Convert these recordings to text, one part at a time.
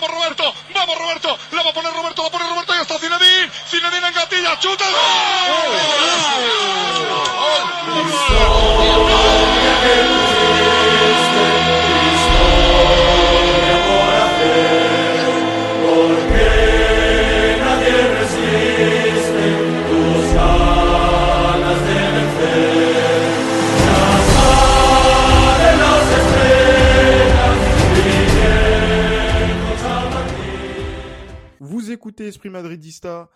Vamos Roberto, vamos Roberto, la va a poner Roberto, la pone Roberto y está Zinedine, Zinedine en gatilla, chuta. Écoutez Esprit Madridista,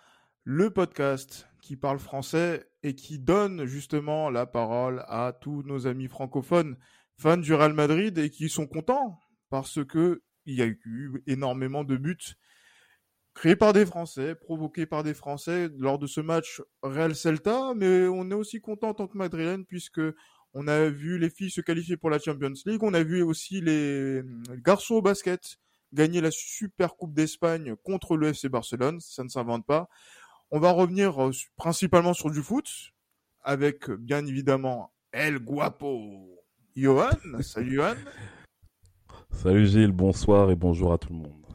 le podcast qui parle français et qui donne justement la parole à tous nos amis francophones fans du Real Madrid et qui sont contents parce que il y a eu énormément de buts créés par des Français, provoqués par des Français lors de ce match Real Celta, mais on est aussi content en tant que Madrilène puisque on a vu les filles se qualifier pour la Champions League, on a vu aussi les garçons au basket gagner la Super Coupe d'Espagne contre le FC Barcelone, ça ne s'invente pas. On va revenir euh, principalement sur du foot, avec bien évidemment El Guapo Johan. Salut Johan. Salut Gilles, bonsoir et bonjour à tout le monde.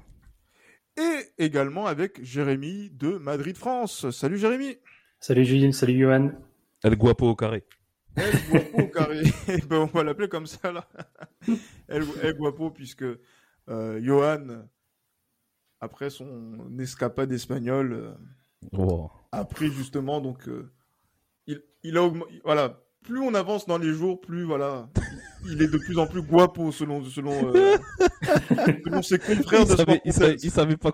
Et également avec Jérémy de Madrid France. Salut Jérémy. Salut Gilles, salut Johan. El Guapo au carré. El Guapo au carré. ben, on va l'appeler comme ça là. El, El Guapo puisque euh, Johan, après son escapade espagnole, euh, a pris justement donc euh, il, il a voilà plus on avance dans les jours plus voilà il est de plus en plus guapo selon selon, euh, selon ses confrères Il de savait, il savait- Content. il savait pas,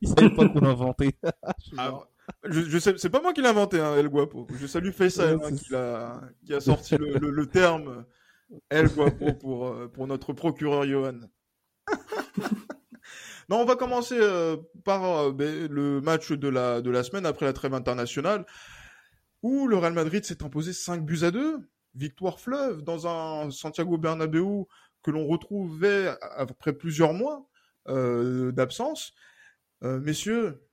il savait pas qu'on l'inventait. Ah, je, je sais c'est pas moi qui l'ai inventé hein, El Guapo je salue Faisal hein, qui a qui a sorti le, le- le terme El Guapo pour euh, pour notre procureur Johan Non, on va commencer euh, par euh, ben, le match de la, de la semaine après la trêve internationale, où le Real Madrid s'est imposé 5 buts à 2. Victoire fleuve dans un Santiago Bernabéu que l'on retrouvait après plusieurs mois euh, d'absence. Messieurs,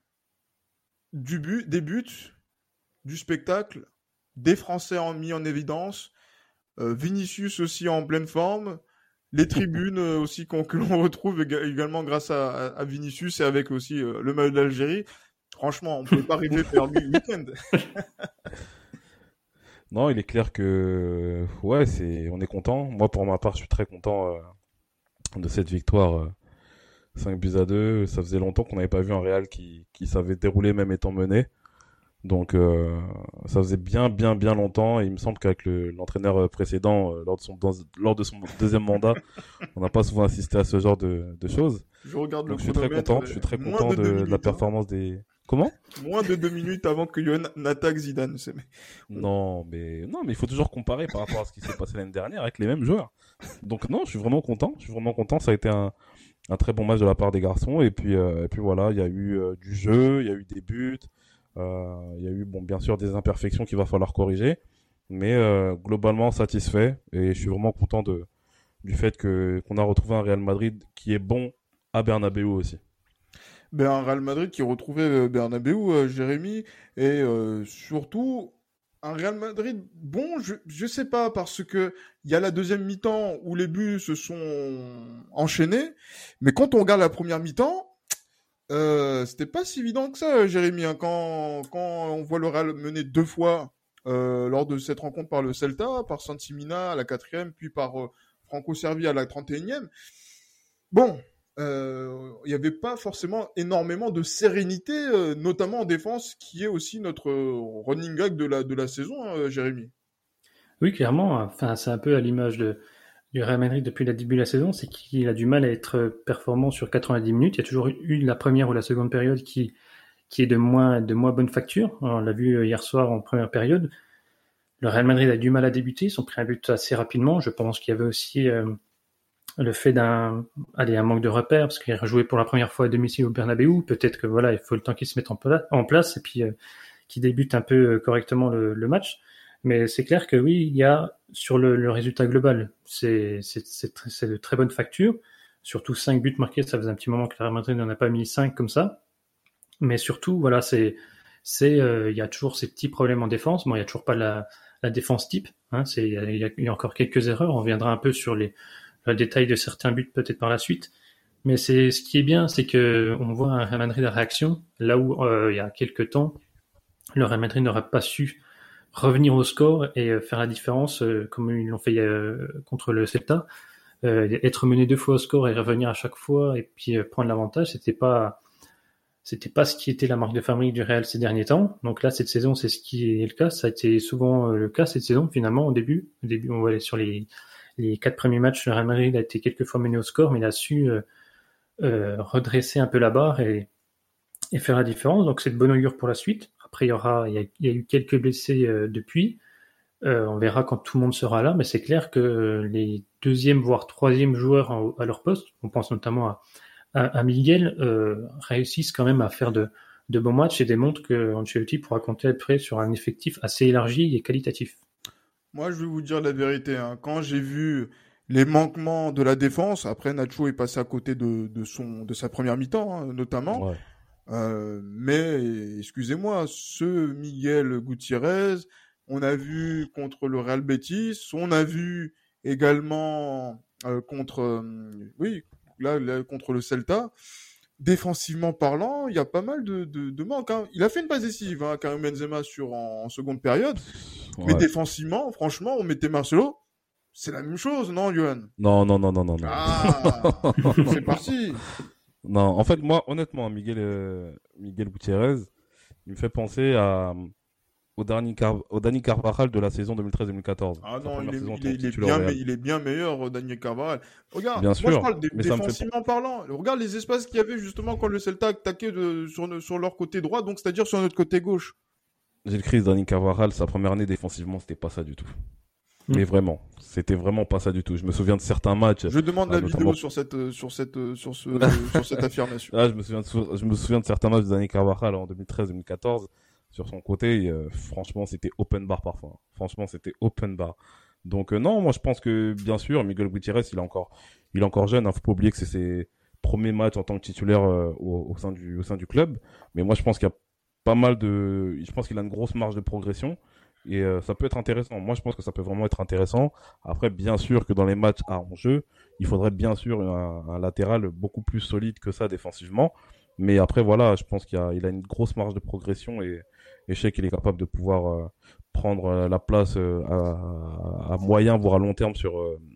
du but, des buts, du spectacle, des Français en mis en évidence, Vinicius aussi en pleine forme, les tribunes euh, aussi qu'on- que l'on retrouve éga- également grâce à, Vinicius et avec aussi euh, le maillot d'Algérie. Franchement, on ne peut pas rêver faire le week-end. Non, il est clair que ouais, c'est on est content. Moi, pour ma part, je suis très content euh, de cette victoire. euh, 5 buts à 2. Ça faisait longtemps qu'on n'avait pas vu un Real qui, qui savait dérouler même étant mené. Donc, euh, ça faisait bien, bien, bien longtemps. Et il me semble qu'avec le- l'entraîneur euh, précédent, euh, lors, de son, dans- lors de son deuxième mandat, on n'a pas souvent assisté à ce genre de, de choses. Je regarde Donc, le je suis très content. Je suis très content de de, deux de la hein. performance des. Comment? Moins de deux minutes avant que Johan n'attaque Zidane. c'est- Non, mais non, mais il faut toujours comparer par rapport à ce qui s'est passé l'année dernière avec les mêmes joueurs. Donc non, je suis vraiment content. Je suis vraiment content. Ça a été un, un très bon match de la part des garçons. Et puis, euh, et puis voilà, il y a eu du jeu, il y a eu des buts, il y a eu bon, bien sûr des imperfections qu'il va falloir corriger, mais euh, globalement satisfait. Et je suis vraiment content de du fait que qu'on a retrouvé un Real Madrid qui est bon à Bernabeu aussi. Ben, un Real Madrid qui retrouvait euh, Bernabeu, euh, Jérémy, et euh, surtout un Real Madrid bon, je, je sais pas, parce que il y a la deuxième mi-temps où les buts se sont enchaînés, mais quand on regarde la première mi-temps, euh, c'était pas si évident que ça, Jérémy, hein, quand, on voit le Real mener deux fois euh, lors de cette rencontre par le Celta, par Santimina à la quatrième, puis par euh, Franco Servi à la 31e. Bon, euh, il n'y avait pas forcément énormément de sérénité, notamment en défense, qui est aussi notre running gag de la, saison, hein, Jérémy. Oui, clairement. Enfin, c'est un peu à l'image de, du Real Madrid depuis le début de la saison, c'est qu'il a du mal à être performant sur 90 minutes. Il y a toujours eu la première ou la seconde période qui, qui est de moins, de moins bonne facture. On l'a vu hier soir en première période. Le Real Madrid a du mal à débuter. Ils ont pris un but assez rapidement. Je pense qu'il y avait aussi euh, le fait d'un, un manque de repères parce qu'il a joué pour la première fois à domicile au Bernabeu. Peut-être que voilà, il faut le temps qu'il se mette en, pla- en place et puis euh, qu'il débute un peu euh, correctement le match. Mais c'est clair que oui, il y a sur le, le résultat global, c'est tr- de très bonne facture. Surtout 5 buts marqués, ça faisait un petit moment que le Real n'en a pas mis 5 comme ça. Mais surtout, voilà, c'est c'est euh, il y a toujours ces petits problèmes en défense. Bon, il y a toujours pas la, la défense type. Hein, c'est il y, y y a encore quelques erreurs. On reviendra un peu sur les le détail de certains buts peut-être par la suite. Mais c'est ce qui est bien, c'est que on voit un Real Madrid à réaction, là où euh, il y a quelques temps, le Real n'aurait pas su revenir au score et euh, faire la différence euh, comme ils l'ont fait contre le Celta. être mené deux fois au score et revenir à chaque fois et puis prendre l'avantage, c'était pas c'était pas ce qui était la marque de fabrique du Real ces derniers temps. Donc là, cette saison, c'est ce qui est le cas. Ça a été souvent le cas cette saison, finalement, au début. Au début, on voit sur les, les quatre premiers matchs, le Real Madrid a été quelques fois mené au score, mais il a su euh, redresser un peu la barre et, et faire la différence. Donc c'est de bon augure pour la suite. Après, il y aura, il y a, eu quelques blessés euh, depuis. Euh, on verra quand tout le monde sera là, mais c'est clair que les deuxième voire troisième joueurs à leur poste, on pense notamment à, à, Miguel, euh, réussissent quand même à faire de, de bons matchs et démontrent que Ancelotti pourra compter après sur un effectif assez élargi et qualitatif. Moi, je vais vous dire la vérité. Hein. Quand j'ai vu les manquements de la défense. Après, Nacho est passé à côté de, de son, de sa première mi-temps, hein, notamment. Euh, mais, excusez-moi, ce Miguel Gutiérrez, on a vu contre le Real Betis, on a vu également euh, contre, euh, oui, là, contre le Celta. Défensivement parlant, il y a pas mal de, de, de manques. Hein. Il a fait une passe décisive, hein, Karim Benzema, sur, en, seconde période. Mais défensivement, franchement, on mettait Marcelo c'est la même chose, non, Johan? Non, non, non, non, non. Ah, c'est parti. Non, en fait, moi, honnêtement, Miguel, euh, Miguel Gutiérrez, il me fait penser à, au dernier, Car... au Dani Carvajal de la saison 2013-2014. Ah non, il est, il, est, bien, mais il est bien meilleur, Dani Carvajal. Regarde, moi je parle défensivement parlant. Regarde les espaces qu'il y avait justement quand le Celta attaquait de, sur, sur leur côté droit, donc c'est-à-dire sur notre côté gauche. J'ai le crise Dani Carvajal, sa première année défensivement, c'était pas ça du tout. Mm. Mais vraiment, c'était vraiment pas ça du tout. Je me souviens de certains matchs. Je demande la vidéo sur cette euh, sur cette euh, sur ce sur cette affirmation. Ah, je me souviens de, je me souviens de certains matchs des années Carvajal en 2013-2014 sur son côté. Euh, franchement, c'était open bar parfois. Franchement, c'était open bar. Donc non, moi je pense que bien sûr, Miguel Gutiérrez, il est encore il est encore jeune. Hein, faut pas oublier que c'est ses premiers matchs en tant que titulaire au, au, sein du au sein du club. Mais moi je pense qu'il y a pas mal de, je pense qu'il a une grosse marge de progression. Et euh, ça peut être intéressant. Moi, je pense que ça peut vraiment être intéressant. Après, bien sûr que dans les matchs à enjeu, il faudrait bien sûr un, latéral beaucoup plus solide que ça défensivement. Mais après, voilà, je pense qu'il a, il a une grosse marge de progression et, et je sais qu'il est capable de pouvoir euh, prendre euh, la place à, à, moyen, voire à long terme sur,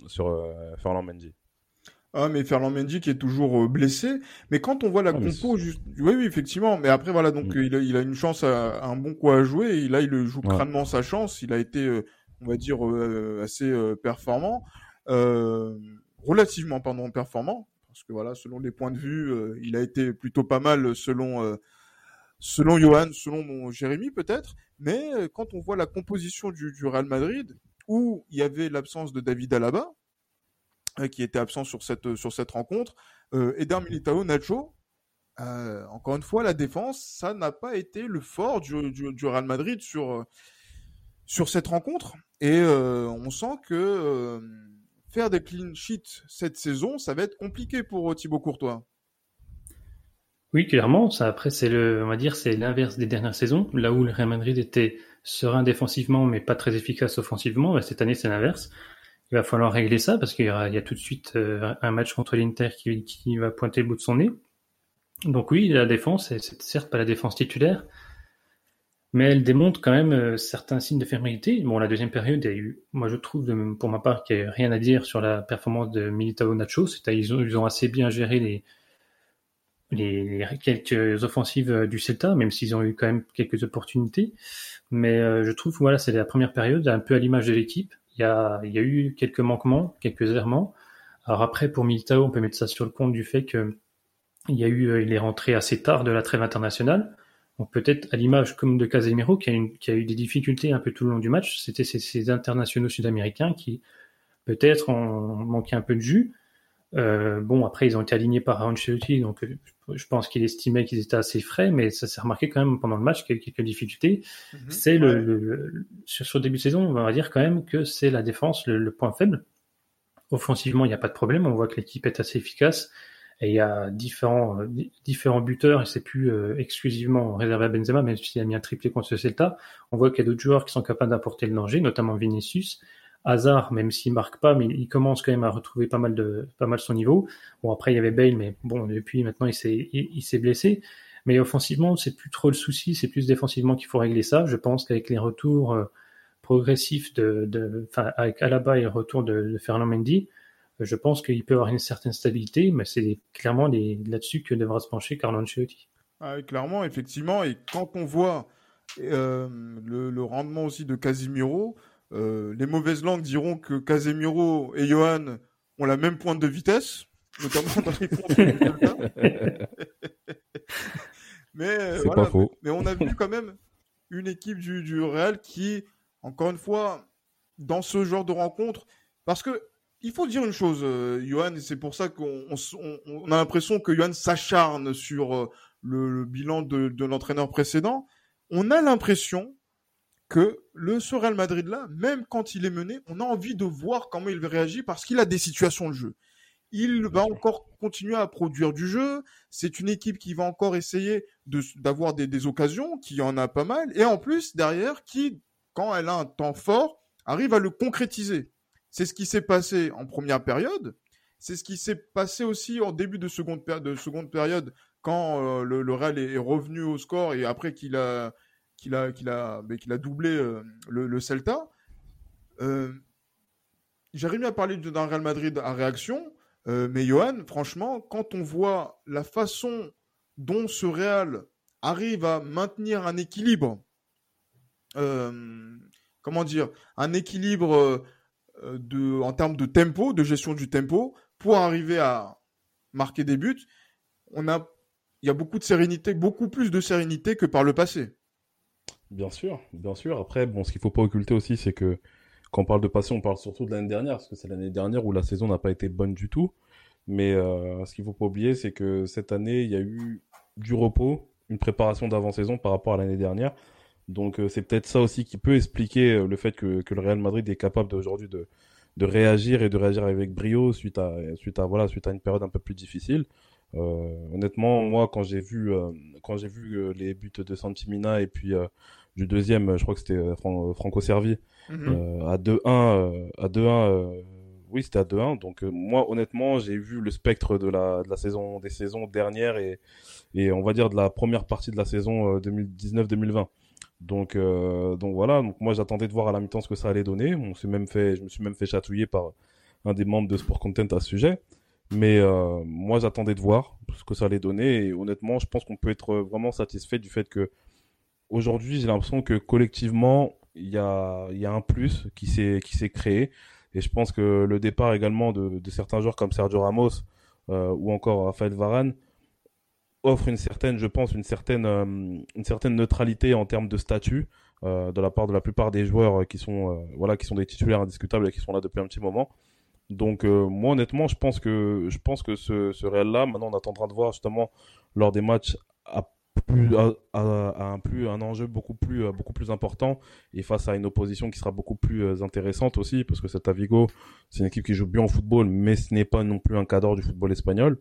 sur Ferland Mendy. Ah, mais Ferland Mendy qui est toujours euh, blessé. Mais quand on voit la ah, compo, juste... oui, oui, effectivement. Mais après, voilà, donc mm. il, a, il, a, une chance, à, un bon coup à jouer. Et là, il joue crânement sa chance. Il a été, euh, on va dire, euh, assez performant, relativement, pardon, performant. Parce que voilà, selon les points de vue, il a été plutôt pas mal selon selon Johan, selon mon Jérémy peut-être. Mais quand on voit la composition du, du Real Madrid, où il y avait l'absence de David Alaba, euh, qui était absent sur cette, sur cette rencontre. Euh, Eder Militao, Nacho, euh, encore une fois, la défense, ça n'a pas été le fort du, du, du Real Madrid sur, euh, sur cette rencontre. Et euh, on sent que euh, faire des clean sheets cette saison, ça va être compliqué pour Thibaut Courtois. Oui, clairement. Ça, après, c'est le, on va dire, c'est l'inverse des dernières saisons, là où le Real Madrid était serein défensivement, mais pas très efficace offensivement. Bah, cette année, c'est l'inverse il va falloir régler ça parce qu'il y, a tout de suite euh, un match contre l'Inter qui, va pointer le bout de son nez. Donc oui, la défense, c'est certes pas la défense titulaire, mais elle démontre quand même euh, certains signes de fermeté. Bon, la deuxième période, il eu, moi je trouve, pour ma part, qu'il n'y a rien à dire sur la performance de Militao Nacho. Ils ont, ils ont assez bien géré les, les, quelques offensives euh, du Celta, même s'ils ont eu quand même quelques opportunités. Mais je trouve, voilà, c'est la première période, un peu à l'image de l'équipe il y a, eu quelques manquements, quelques errements. Alors après, pour Militao, on peut mettre ça sur le compte du fait que il y a eu, il est rentré assez tard de la trêve internationale. Donc peut-être à l'image comme de Casemiro qui a, eu des difficultés un peu tout le long du match. C'était ces, internationaux sud-américains qui peut-être ont manqué un peu de jus. Euh, bon, après, ils ont été alignés par Ancelotti, donc euh, je pense qu'il estimait qu'ils étaient assez frais, mais ça s'est remarqué quand même pendant le match qu'il y a quelques difficultés. Mhm. c'est le, sur, le début de saison, on va dire quand même que c'est la défense le, point faible. Offensivement, il n'y a pas de problème. On voit que l'équipe est assez efficace et il y a différents euh, différents buteurs et c'est plus exclusivement réservé à Benzema, même s'il a mis un triplé contre ce Celta. On voit qu'il y a d'autres joueurs qui sont capables d'apporter le danger, notamment Vinicius. Hazard, même s'il marque pas, mais il commence quand même à retrouver pas mal de son niveau. Bon après il y avait Bale, mais bon depuis maintenant il s'est blessé. Mais offensivement c'est plus trop le souci, c'est plus défensivement qu'il faut régler ça. Je pense qu'avec les retours euh, progressifs de, enfin avec Alaba et le retour de, Fernand Mendy, je pense qu'il peut avoir une certaine stabilité, mais c'est clairement là-dessus que devra se pencher Carlo Ancelotti. Ah, clairement, effectivement, et quand on voit euh, le, rendement aussi de Casimiro, euh, les mauvaises langues diront que Casemiro et Johan ont la même pointe de vitesse, notamment dans les points mais, euh, voilà, mais on a vu quand même une équipe du, du Real qui, encore une fois, dans ce genre de rencontre, parce que il faut dire une chose, euh, Johan, et c'est pour ça qu'on on, on a l'impression que Johan s'acharne sur euh, le, le, bilan de, de l'entraîneur précédent. On a l'impression que le ce Real Madrid là, même quand il est mené, on a envie de voir comment il réagit parce qu'il a des situations de jeu. Il va encore continuer à produire du jeu. C'est une équipe qui va encore essayer d'avoir des, des, occasions, qui en a pas mal, et en plus derrière, qui, quand elle a un temps fort, arrive à le concrétiser. C'est ce qui s'est passé en première période. C'est ce qui s'est passé aussi en début de seconde, de seconde période quand euh, le, le, Real est, revenu au score et après qu'il a qu'il a, qu'il a, qu'il a doublé euh, le, le, Celta. Euh, J'arrive à parler d'un Real Madrid à réaction, euh, mais Johan, franchement, quand on voit la façon dont ce Real arrive à maintenir un équilibre, euh, comment dire, un équilibre de, en termes de tempo, de gestion du tempo, pour arriver à marquer des buts, on a, il y a beaucoup de sérénité, beaucoup plus de sérénité que par le passé. Bien sûr, bien sûr. Après, bon, ce qu'il faut pas occulter aussi, c'est que quand on parle de passé, on parle surtout de l'année dernière, parce que c'est l'année dernière où la saison n'a pas été bonne du tout. Mais euh, ce qu'il faut pas oublier, c'est que cette année, il y a eu du repos, une préparation d'avant-saison par rapport à l'année dernière. Donc euh, c'est peut-être ça aussi qui peut expliquer euh, le fait que, que le Real Madrid est capable aujourd'hui de, de réagir et de réagir avec brio suite à suite à voilà suite à une période un peu plus difficile. Euh, honnêtement, moi, quand j'ai vu, euh, quand j'ai vu euh, les buts de Santimina et puis du deuxième, je crois que c'était Franco Servi mm-hmm. à 2-1, à 2-1. oui, c'était à 2-1. Donc moi, honnêtement, j'ai vu le spectre de la, de la saison, des saisons dernières et, et on va dire de la première partie de la saison 2019-2020. Donc, euh, donc voilà. Donc moi, j'attendais de voir à la mi-temps ce que ça allait donner. On s'est même fait, je me suis même fait chatouiller par un des membres de Sport Content à ce sujet. Mais euh, moi, j'attendais de voir ce que ça allait donner. Et honnêtement, je pense qu'on peut être vraiment satisfait du fait que aujourd'hui, j'ai l'impression que collectivement, il y a, un plus qui s'est créé. Et je pense que le départ également de, certains joueurs comme Sergio Ramos euh, ou encore Rafael Varane offre une certaine, je pense, une certaine, euh, une certaine neutralité en termes de statut de la part de la plupart des joueurs qui sont, voilà, qui sont des titulaires indiscutables et qui sont là depuis un petit moment. Donc euh, moi honnêtement, je pense que je pense que ce, ce Real là, maintenant on attendra de voir justement lors des matchs à plus à, à, un plus un enjeu beaucoup plus beaucoup plus important et face à une opposition qui sera beaucoup plus intéressante aussi parce que cet Avigo, c'est une équipe qui joue bien au football mais ce n'est pas non plus un cadre du football espagnol.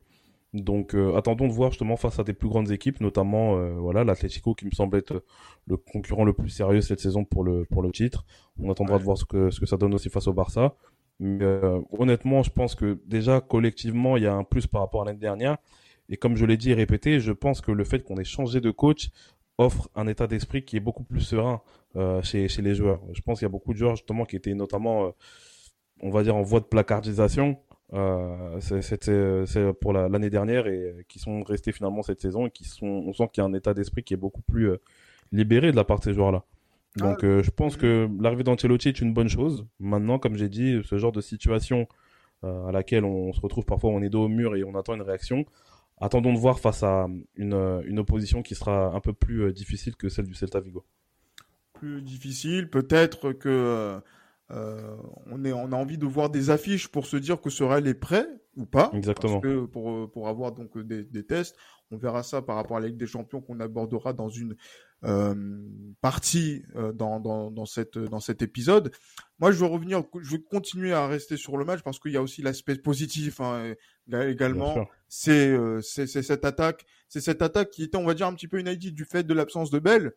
Donc euh, attendons de voir justement face à des plus grandes équipes, notamment euh, voilà l'Atlético qui me semble être le concurrent le plus sérieux cette saison pour le pour le titre. On attendra de voir ce que ce que ça donne aussi face au Barça. Mais euh, honnêtement, je pense que déjà collectivement, il y a un plus par rapport à l'année dernière. Et comme je l'ai dit et répété, je pense que le fait qu'on ait changé de coach offre un état d'esprit qui est beaucoup plus serein euh, chez, les joueurs. Je pense qu'il y a beaucoup de joueurs justement qui étaient notamment, euh, on va dire, en voie de placardisation. C'est pour l'année dernière et qui sont restés finalement cette saison et qui sont, on sent qu'il y a un état d'esprit qui est beaucoup plus libéré de la part de ces joueurs-là. Donc euh, je pense que l'arrivée d'Ancelotti est une bonne chose. Maintenant, comme j'ai dit, ce genre de situation euh, à laquelle on se retrouve parfois, on est dos au mur et on attend une réaction. Attendons de voir face à une, euh, une opposition qui sera un peu plus euh, difficile que celle du Celta Vigo. Plus difficile, peut-être que euh, on, est, on a envie de voir des affiches pour se dire que ce Real est prêt ou pas. Exactement. Parce que pour, pour avoir donc des, des tests, on verra ça par rapport à la Ligue des Champions qu'on abordera dans une euh, partie euh, dans, dans, dans, cette, dans cet épisode. Moi, je veux revenir, je veux continuer à rester sur le match parce qu'il y a aussi l'aspect positif hein, également. C'est euh, c'est cette attaque, c'est cette attaque qui était, on va dire, un petit peu inédite du fait de l'absence de Bell.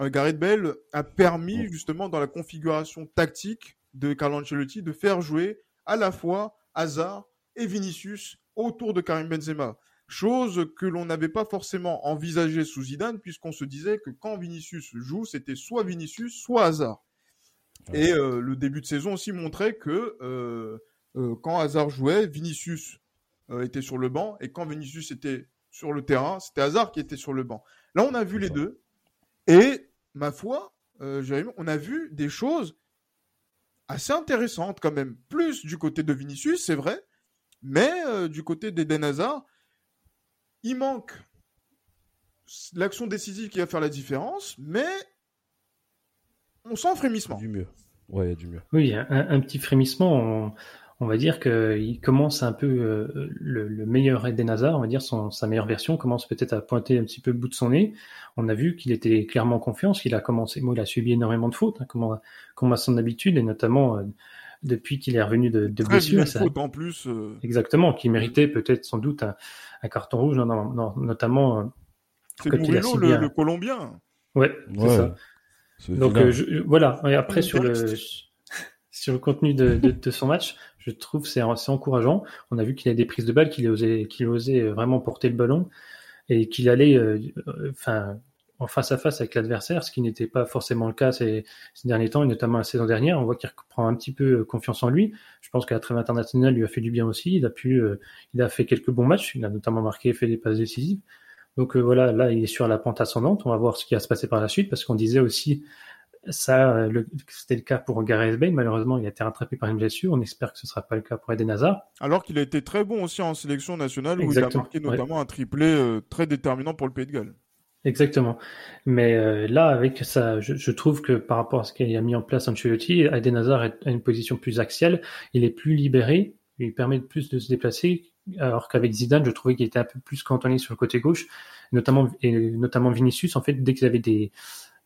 Euh, Gareth Bell a permis justement dans la configuration tactique de Carlo Ancelotti de faire jouer à la fois Hazard et Vinicius autour de Karim Benzema. Chose que l'on n'avait pas forcément envisagée sous Zidane, puisqu'on se disait que quand Vinicius joue, c'était soit Vinicius, soit Hazard. Et euh, le début de saison aussi montrait que euh, euh, quand Hazard jouait, Vinicius était sur le banc, et quand Vinicius était sur le terrain, c'était Hazard qui était sur le banc. Là, on a vu les deux, et ma foi, Jérémy, on a vu des choses assez intéressantes quand même. Plus du côté de Vinicius, c'est vrai, mais du côté d'Eden Hazard, il manque l'action décisive qui va faire la différence, mais on sent un frémissement. Du mieux. Ouais, du mieux. Oui, un, petit frémissement. On, va dire qu'il commence un peu euh, le, meilleur Eden Hazard, on va dire sa meilleure version commence peut-être à pointer un petit peu le bout de son nez. On a vu qu'il était clairement en confiance, qu'il a commencé, moi, il a subi énormément de fautes, hein, comme, comme, à son habitude, et notamment euh, depuis qu'il est revenu de, de blessure. Ça... en plus. Euh. Exactement, qui méritait peut-être sans doute un, carton rouge, non, non, notamment. Euh, le, le, Colombien. Ouais, c'est ça. Donc euh, voilà. Et après sur le sur le contenu de, de, son match, je trouve c'est assez encourageant. On a vu qu'il a des prises de balles, qu'il osait qu'il osait vraiment porter le ballon et qu'il allait, enfin en face à face avec l'adversaire, ce qui n'était pas forcément le cas ces, derniers temps, et notamment la saison dernière. On voit qu'il reprend un petit peu euh, confiance en lui. Je pense que la trêve internationale lui a fait du bien aussi. Il a pu, euh, il a fait quelques bons matchs. Il a notamment marqué, fait des passes décisives. Donc euh, voilà, là, il est sur la pente ascendante. On va voir ce qui va se passer par la suite, parce qu'on disait aussi ça, c'était le cas pour Gareth Bale. Malheureusement, il a été rattrapé par une blessure. On espère que ce ne sera pas le cas pour Eden Hazard. Alors qu'il a été très bon aussi en sélection nationale, où il a marqué notamment un triplé très déterminant pour le Pays de Galles. Exactement. Mais euh, là, avec ça, je, trouve que par rapport à ce qu'il a mis en place Ancelotti, Eden Hazard a une position plus axiale. Il est plus libéré, il permet plus de se déplacer. Alors qu'avec Zidane, je trouvais qu'il était un peu plus cantonné sur le côté gauche, notamment et notamment Vinicius. En fait, dès qu'ils avaient des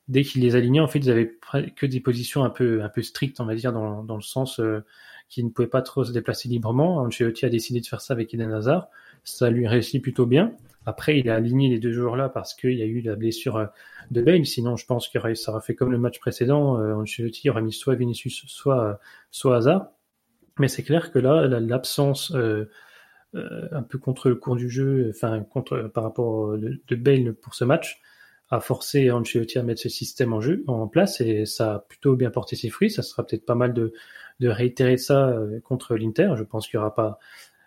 dès qu'il les alignait, en fait, ils avaient que des positions un peu un peu strictes, on va dire, dans, dans le sens euh, qu'ils ne pouvaient pas trop se déplacer librement. Ancelotti a décidé de faire ça avec Eden Hazard. Ça lui réussit plutôt bien. Après, il a aligné les deux joueurs là parce qu'il y a eu la blessure euh, de Bale. Sinon, je pense qu'il ça aurait fait comme le match précédent. Euh, Ancelotti aurait mis soit Vinicius, soit, euh, soit Hazard. Mais c'est clair que là, l'absence euh, un peu contre le cours du jeu, enfin contre par rapport de, de Bale pour ce match, a forcé Ancelotti à mettre ce système en jeu en place et ça a plutôt bien porté ses fruits. Ça sera peut-être pas mal de, de réitérer ça contre l'Inter. Je pense qu'il n'y aura pas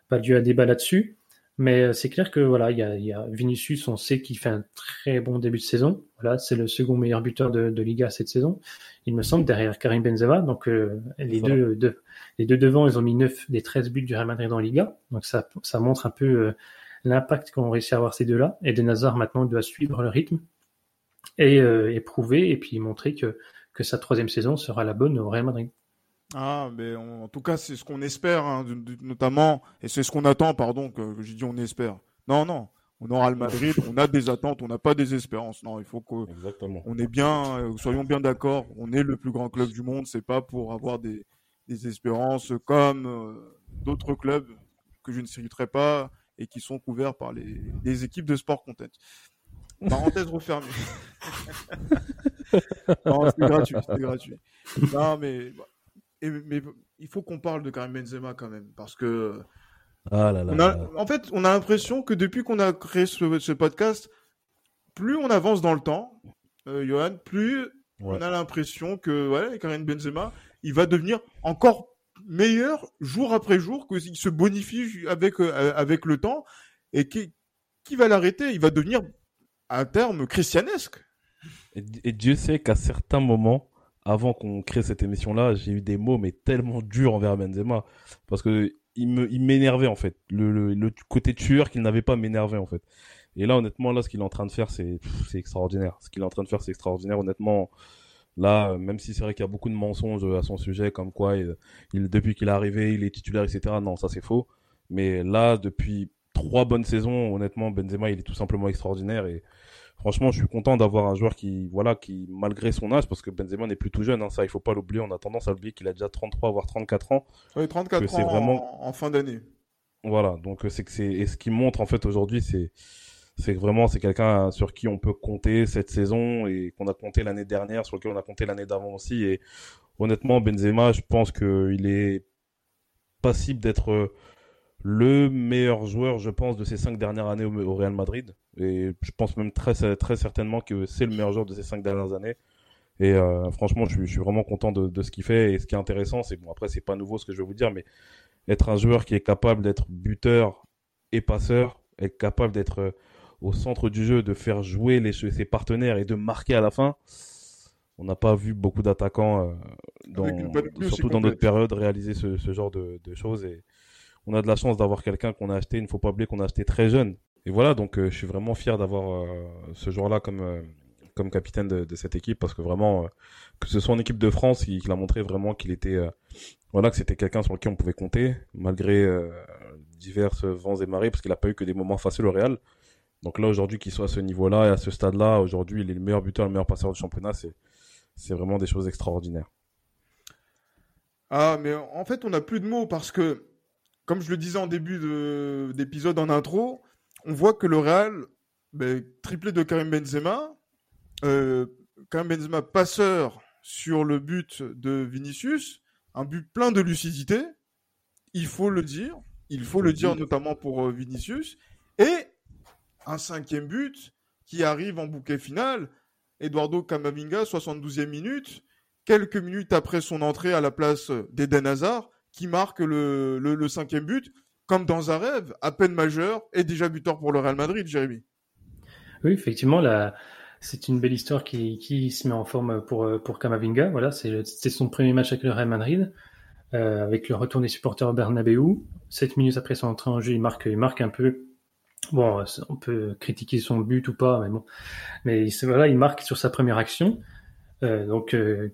pas lieu à débat là-dessus. Mais euh, c'est clair que voilà, il y a, y a, Vinicius, on sait qu'il fait un très bon début de saison. Voilà, c'est le second meilleur buteur de, de, Liga cette saison. Il me semble derrière Karim Benzema. Donc euh, les deux, deux, les deux devant, ils ont mis 9 des 13 buts du Real Madrid en Liga. Donc ça, ça montre un peu euh, l'impact qu'ont réussi à avoir ces deux-là. Et De Hazard maintenant doit suivre le rythme et, et prouver et puis montrer que que sa troisième saison sera la bonne au Real Madrid. Ah, mais en tout cas, c'est ce qu'on espère, hein, notamment, et c'est ce qu'on attend, pardon, que, j'ai dit on espère. Non, non, on aura le Madrid, on a des attentes, on n'a pas des espérances. Non, il faut qu'on on est bien, euh, soyons bien d'accord, on est le plus grand club du monde, c'est pas pour avoir des, des espérances comme euh, d'autres clubs que je ne citerai pas et qui sont couverts par les, les équipes de sport content. Parenthèse refermée. non, c'est gratuit, c'est gratuit. Non, mais mais il faut qu'on parle de Karim Benzema quand même, parce que. Ah là là, en fait, on a l'impression que depuis qu'on a créé ce, podcast, plus on avance dans le temps, euh, Johan, plus on a l'impression que ouais, Karim Benzema, il va devenir encore meilleur jour après jour, qu'il se bonifie avec, euh, avec le temps, et qui, qui va l'arrêter? Il va devenir, à terme, christianesque. et Dieu sait qu'à certains moments, avant qu'on crée cette émission-là, j'ai eu des mots mais tellement durs envers Benzema parce que il me, il m'énervait en fait. Le, le, côté tueur qu'il n'avait pas m'énervait en fait. Et là, honnêtement, là, ce qu'il est en train de faire, c'est, c'est extraordinaire. Ce qu'il est en train de faire, c'est extraordinaire. Honnêtement, là, même si c'est vrai qu'il y a beaucoup de mensonges à son sujet, comme quoi, il, depuis qu'il est arrivé, il est titulaire, etc. Non, ça c'est faux. Mais là, depuis trois bonnes saisons, honnêtement, Benzema, il est tout simplement extraordinaire et franchement, je suis content d'avoir un joueur qui, voilà, qui, malgré son âge, parce que Benzema n'est plus tout jeune, hein, ça, il faut pas l'oublier, on a tendance à oublier qu'il a déjà 33, voire 34 ans. Oui, 34 ans vraiment... en, fin d'année. Voilà, donc euh, c'est que c'est, et ce qui montre, en fait, aujourd'hui, c'est, c'est vraiment c'est quelqu'un sur qui on peut compter cette saison et qu'on a compté l'année dernière, sur lequel on a compté l'année d'avant aussi. Et honnêtement, Benzema, je pense qu'il est passible d'être le meilleur joueur, je pense, de ces cinq dernières années au, Real Madrid. Et je pense même très, très certainement que c'est le meilleur joueur de ces cinq dernières années. Et euh, franchement, je suis, je suis, vraiment content de, de, ce qu'il fait. Et ce qui est intéressant, c'est bon, après, c'est pas nouveau ce que je vais vous dire, mais être un joueur qui est capable d'être buteur et passeur, être capable d'être euh, au centre du jeu, de faire jouer les, ses partenaires et de marquer à la fin. On n'a pas vu beaucoup d'attaquants, euh, dans, surtout dans notre période, réaliser ce, ce genre de, de, choses. Et on a de la chance d'avoir quelqu'un qu'on a acheté. Il ne faut pas oublier qu'on a acheté très jeune. Et voilà, donc euh, je suis vraiment fier d'avoir euh, ce joueur-là comme, euh, comme capitaine de, cette équipe parce que vraiment, que ce soit en équipe de France, il, il a montré vraiment qu'il était, voilà, que c'était quelqu'un sur lequel on pouvait compter malgré divers vents et marées parce qu'il n'a pas eu que des moments faciles au Real. Donc là, aujourd'hui, qu'il soit à ce niveau-là et à ce stade-là, aujourd'hui, il est le meilleur buteur, le meilleur passeur du championnat. C'est vraiment des choses extraordinaires. Ah, mais en fait, on n'a plus de mots parce que comme je le disais en début d'épisode en intro, on voit que le Real, ben, triplé de Karim Benzema, euh, Karim Benzema passeur sur le but de Vinicius, un but plein de lucidité, il faut le dire, il faut le dire notamment pour euh, Vinicius, et un cinquième but qui arrive en bouquet final, Eduardo Camavinga, 72e minute, quelques minutes après son entrée à la place d'Eden Hazard, qui marque le, le, cinquième but, comme dans un rêve, à peine majeur, et déjà buteur pour le Real Madrid, Jérémy. Oui, effectivement, c'est une belle histoire qui, se met en forme pour, pour Camavinga. Voilà, c'est son premier match avec le Real Madrid, euh, avec le retour des supporters au Bernabeu. Sept minutes après son entrée en jeu, il marque, il marque un peu. Bon, on peut critiquer son but ou pas, mais bon. Mais voilà, il marque sur sa première action. Euh, donc, euh,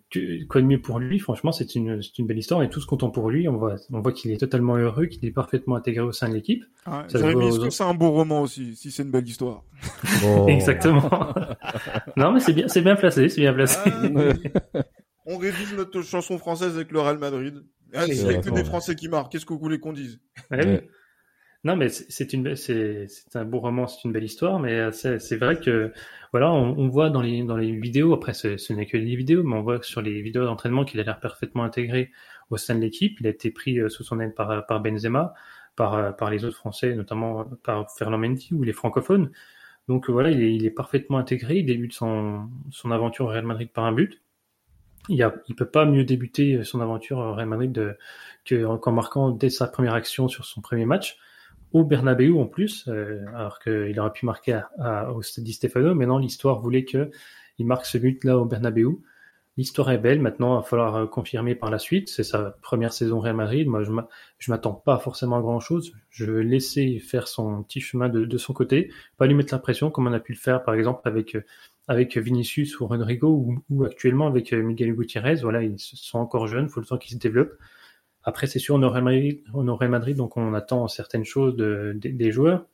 quoi de mieux pour lui? Franchement, c'est une, une belle histoire et tout ce compte pour lui. On voit, on voit qu'il est totalement heureux, qu'il est parfaitement intégré au sein de l'équipe. Ah, est-ce que c'est un beau roman aussi, si c'est une belle histoire Exactement. non, mais c'est bien, c'est bien placé, c'est bien placé. Ah, on révise notre chanson française avec le Real Madrid. Allez, il n'y a que des Français qui marquent. Qu'est-ce que vous voulez qu'on dise? Non, mais c'est une, c'est un beau roman, c'est une belle histoire, mais euh, c'est vrai que voilà, on, on, voit dans les dans les vidéos. Après, ce, ce n'est que des vidéos, mais on voit sur les vidéos d'entraînement qu'il a l'air parfaitement intégré au sein de l'équipe. Il a été pris euh, sous son aile par par Benzema, par euh, par les autres Français, notamment par Fernand Mendy ou les francophones. Donc voilà, il est, il est parfaitement intégré. Il débute son son aventure au Real Madrid par un but. Il il peut pas mieux débuter son aventure au Real Madrid qu'en marquant dès sa première action sur son premier match au Bernabeu en plus, euh, alors qu'il aurait pu marquer à, au Stade Stefano. Maintenant, l'histoire voulait que il marque ce but-là au Bernabeu. L'histoire est belle. Maintenant, il va falloir euh, confirmer par la suite. C'est sa première saison Real Madrid. Moi, je m'attends pas forcément à grand-chose. Je vais laisser faire son petit chemin de, de, son côté, pas lui mettre la pression comme on a pu le faire, par exemple, avec avec Vinicius ou Rodrigo ou, ou actuellement avec Miguel Gutiérrez. Voilà, ils sont encore jeunes. Il faut le temps qu'ils se développent. Après, c'est sûr, on aurait Madrid, donc on attend certaines choses de, des joueurs.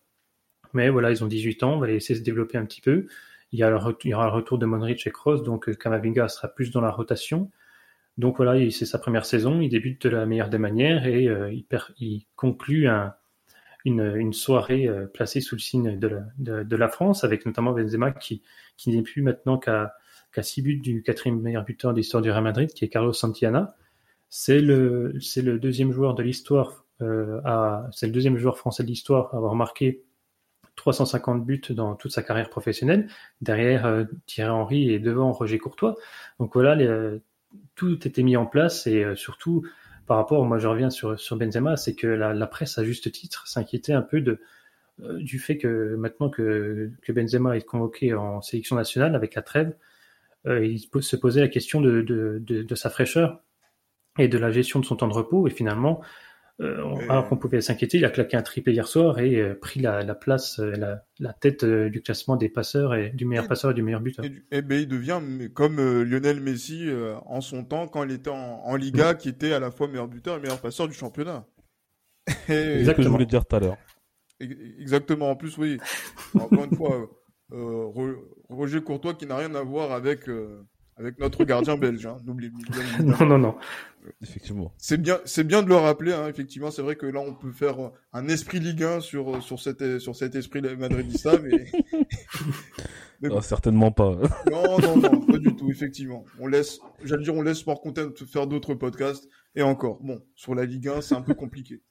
Mais voilà, ils ont 18 ans, on va les laisser se développer un petit peu. Il y, a le, aura le retour de Modric et Kroos, donc Kamavinga sera plus dans la rotation. Donc voilà, c'est sa première saison, il débute de la meilleure des manières et euh, il, conclut un, une, soirée euh, placée sous le signe de la, France, avec notamment Benzema qui, qui n'est plus maintenant qu'à qu 6 buts du quatrième meilleur buteur de l'histoire du Real Madrid, qui est Carlos Santillana. C'est le, deuxième joueur de l'histoire, euh, c'est le deuxième joueur français de l'histoire à avoir marqué 350 buts dans toute sa carrière professionnelle, derrière euh, Thierry Henry et devant Roger Courtois. Donc voilà, tout était mis en place et euh, surtout par rapport, moi je reviens sur, Benzema, c'est que la, presse à juste titre s'inquiétait un peu du fait que maintenant que, Benzema est convoqué en sélection nationale avec la trêve, il se posait la question de sa fraîcheur et de la gestion de son temps de repos. Et finalement, euh, alors qu'on pouvait s'inquiéter, il a claqué un triplé hier soir et euh, pris la, la place, euh, la, la, tête euh, du classement des passeurs et du meilleur passeur et du meilleur buteur. Et, et ben, il devient comme Lionel Messi en son temps quand il était en, en Liga, mmh. qui était à la fois meilleur buteur et meilleur passeur du championnat. Et... Exactement. ce que je voulais dire tout à l'heure. Exactement. En plus, oui. Encore une fois, Roger Courtois qui n'a rien à voir avec avec notre gardien belge. Hein. N'oublie Non, non, non. Effectivement. C'est bien, c'est bien de le rappeler. Hein. Effectivement, c'est vrai que là, on peut faire un esprit Ligue 1 sur sur cet sur cet esprit madridista, mais, mais non, certainement pas. non, non, non, pas du tout. Effectivement, on laisse, j'allais dire, on laisse Sport Content faire d'autres podcasts. Et encore, bon, sur la Ligue 1, c'est un peu compliqué.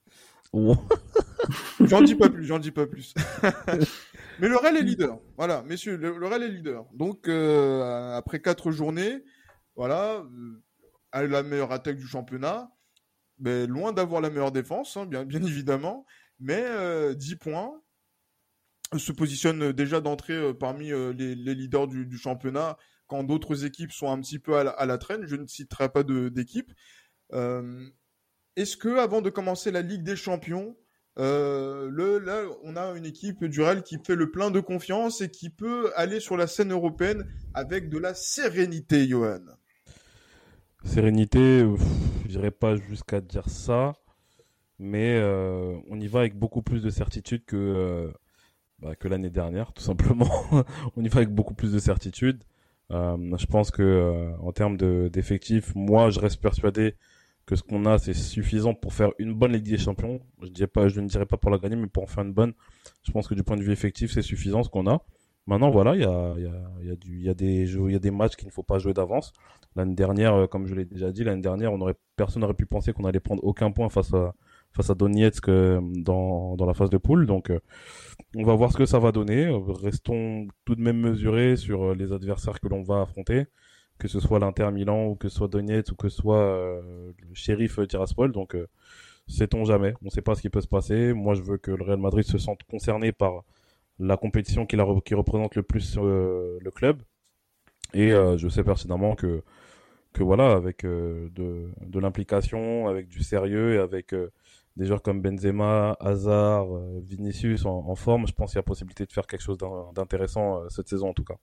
j'en dis pas plus, j'en dis pas plus. Mais le Real est leader. Voilà, messieurs, le, Real est leader. Donc, euh, après quatre journées, voilà, euh, la meilleure attaque du championnat. Mais loin d'avoir la meilleure défense, hein, bien, évidemment. Mais euh, 10 points. Se positionne déjà d'entrée euh, parmi euh, les, leaders du, du championnat quand d'autres équipes sont un petit peu à la, à la traîne. Je ne citerai pas d'équipe. Est-ce que avant de commencer la Ligue des Champions, euh, le, là, on a une équipe du Real qui fait le plein de confiance et qui peut aller sur la scène européenne avec de la sérénité, Johan. Sérénité, je dirais pas jusqu'à dire ça, mais euh, on y va avec beaucoup plus de certitude que, euh, bah, que l'année dernière, tout simplement. on y va avec beaucoup plus de certitude. je pense que en termes d'effectifs, moi, je reste persuadé que ce qu'on a, c'est suffisant pour faire une bonne Ligue des Champions. Je, dirais pas, je ne dirais pas pour la gagner, mais pour en faire une bonne, je pense que du point de vue effectif, c'est suffisant ce qu'on a. Maintenant, voilà, il y a, y, a, y, y, des y a des matchs qu'il ne faut pas jouer d'avance. L'année dernière, euh, comme je l'ai déjà dit, l'année dernière, personne n'aurait pu penser qu'on allait prendre aucun point face à, face à Donetsk euh, dans, dans la phase de poule. Donc, euh, on va voir ce que ça va donner. Restons tout de même mesurés sur les adversaires que l'on va affronter que ce soit l'Inter Milan ou que ce soit Donetsk ou que ce soit euh, le shérif Tiraspol. Donc, euh, sait-on jamais. On ne sait pas ce qui peut se passer. Moi, je veux que le Real Madrid se sente concerné par la compétition qui, représente le plus euh, le club. Et je sais pertinemment que, que voilà, avec de, l'implication, avec du sérieux et avec des joueurs comme Benzema, Hazard, Vinicius en forme, je pense qu'il y a possibilité de faire quelque chose d'intéressant cette saison en tout cas.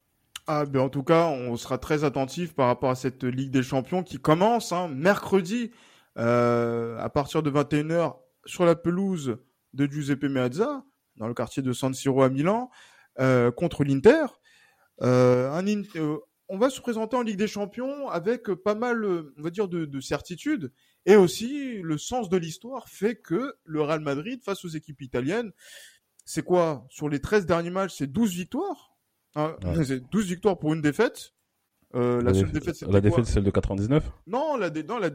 Ah, ben en tout cas, on sera très attentif par rapport à cette Ligue des Champions qui commence hein, mercredi euh, à partir de 21h sur la pelouse de Giuseppe Meazza, dans le quartier de San Siro à Milan, euh, contre l'Inter. Euh, on va se présenter en Ligue des Champions avec pas mal, on va dire, de, de certitude. Et aussi, le sens de l'histoire fait que le Real Madrid, face aux équipes italiennes, c'est quoi? Sur les 13 derniers matchs, c'est 12 victoires? Ah, c'est 12 victoires pour une défaite. Euh, la, seule défaite, la défaite, c'est celle de 99 Non, la, non la,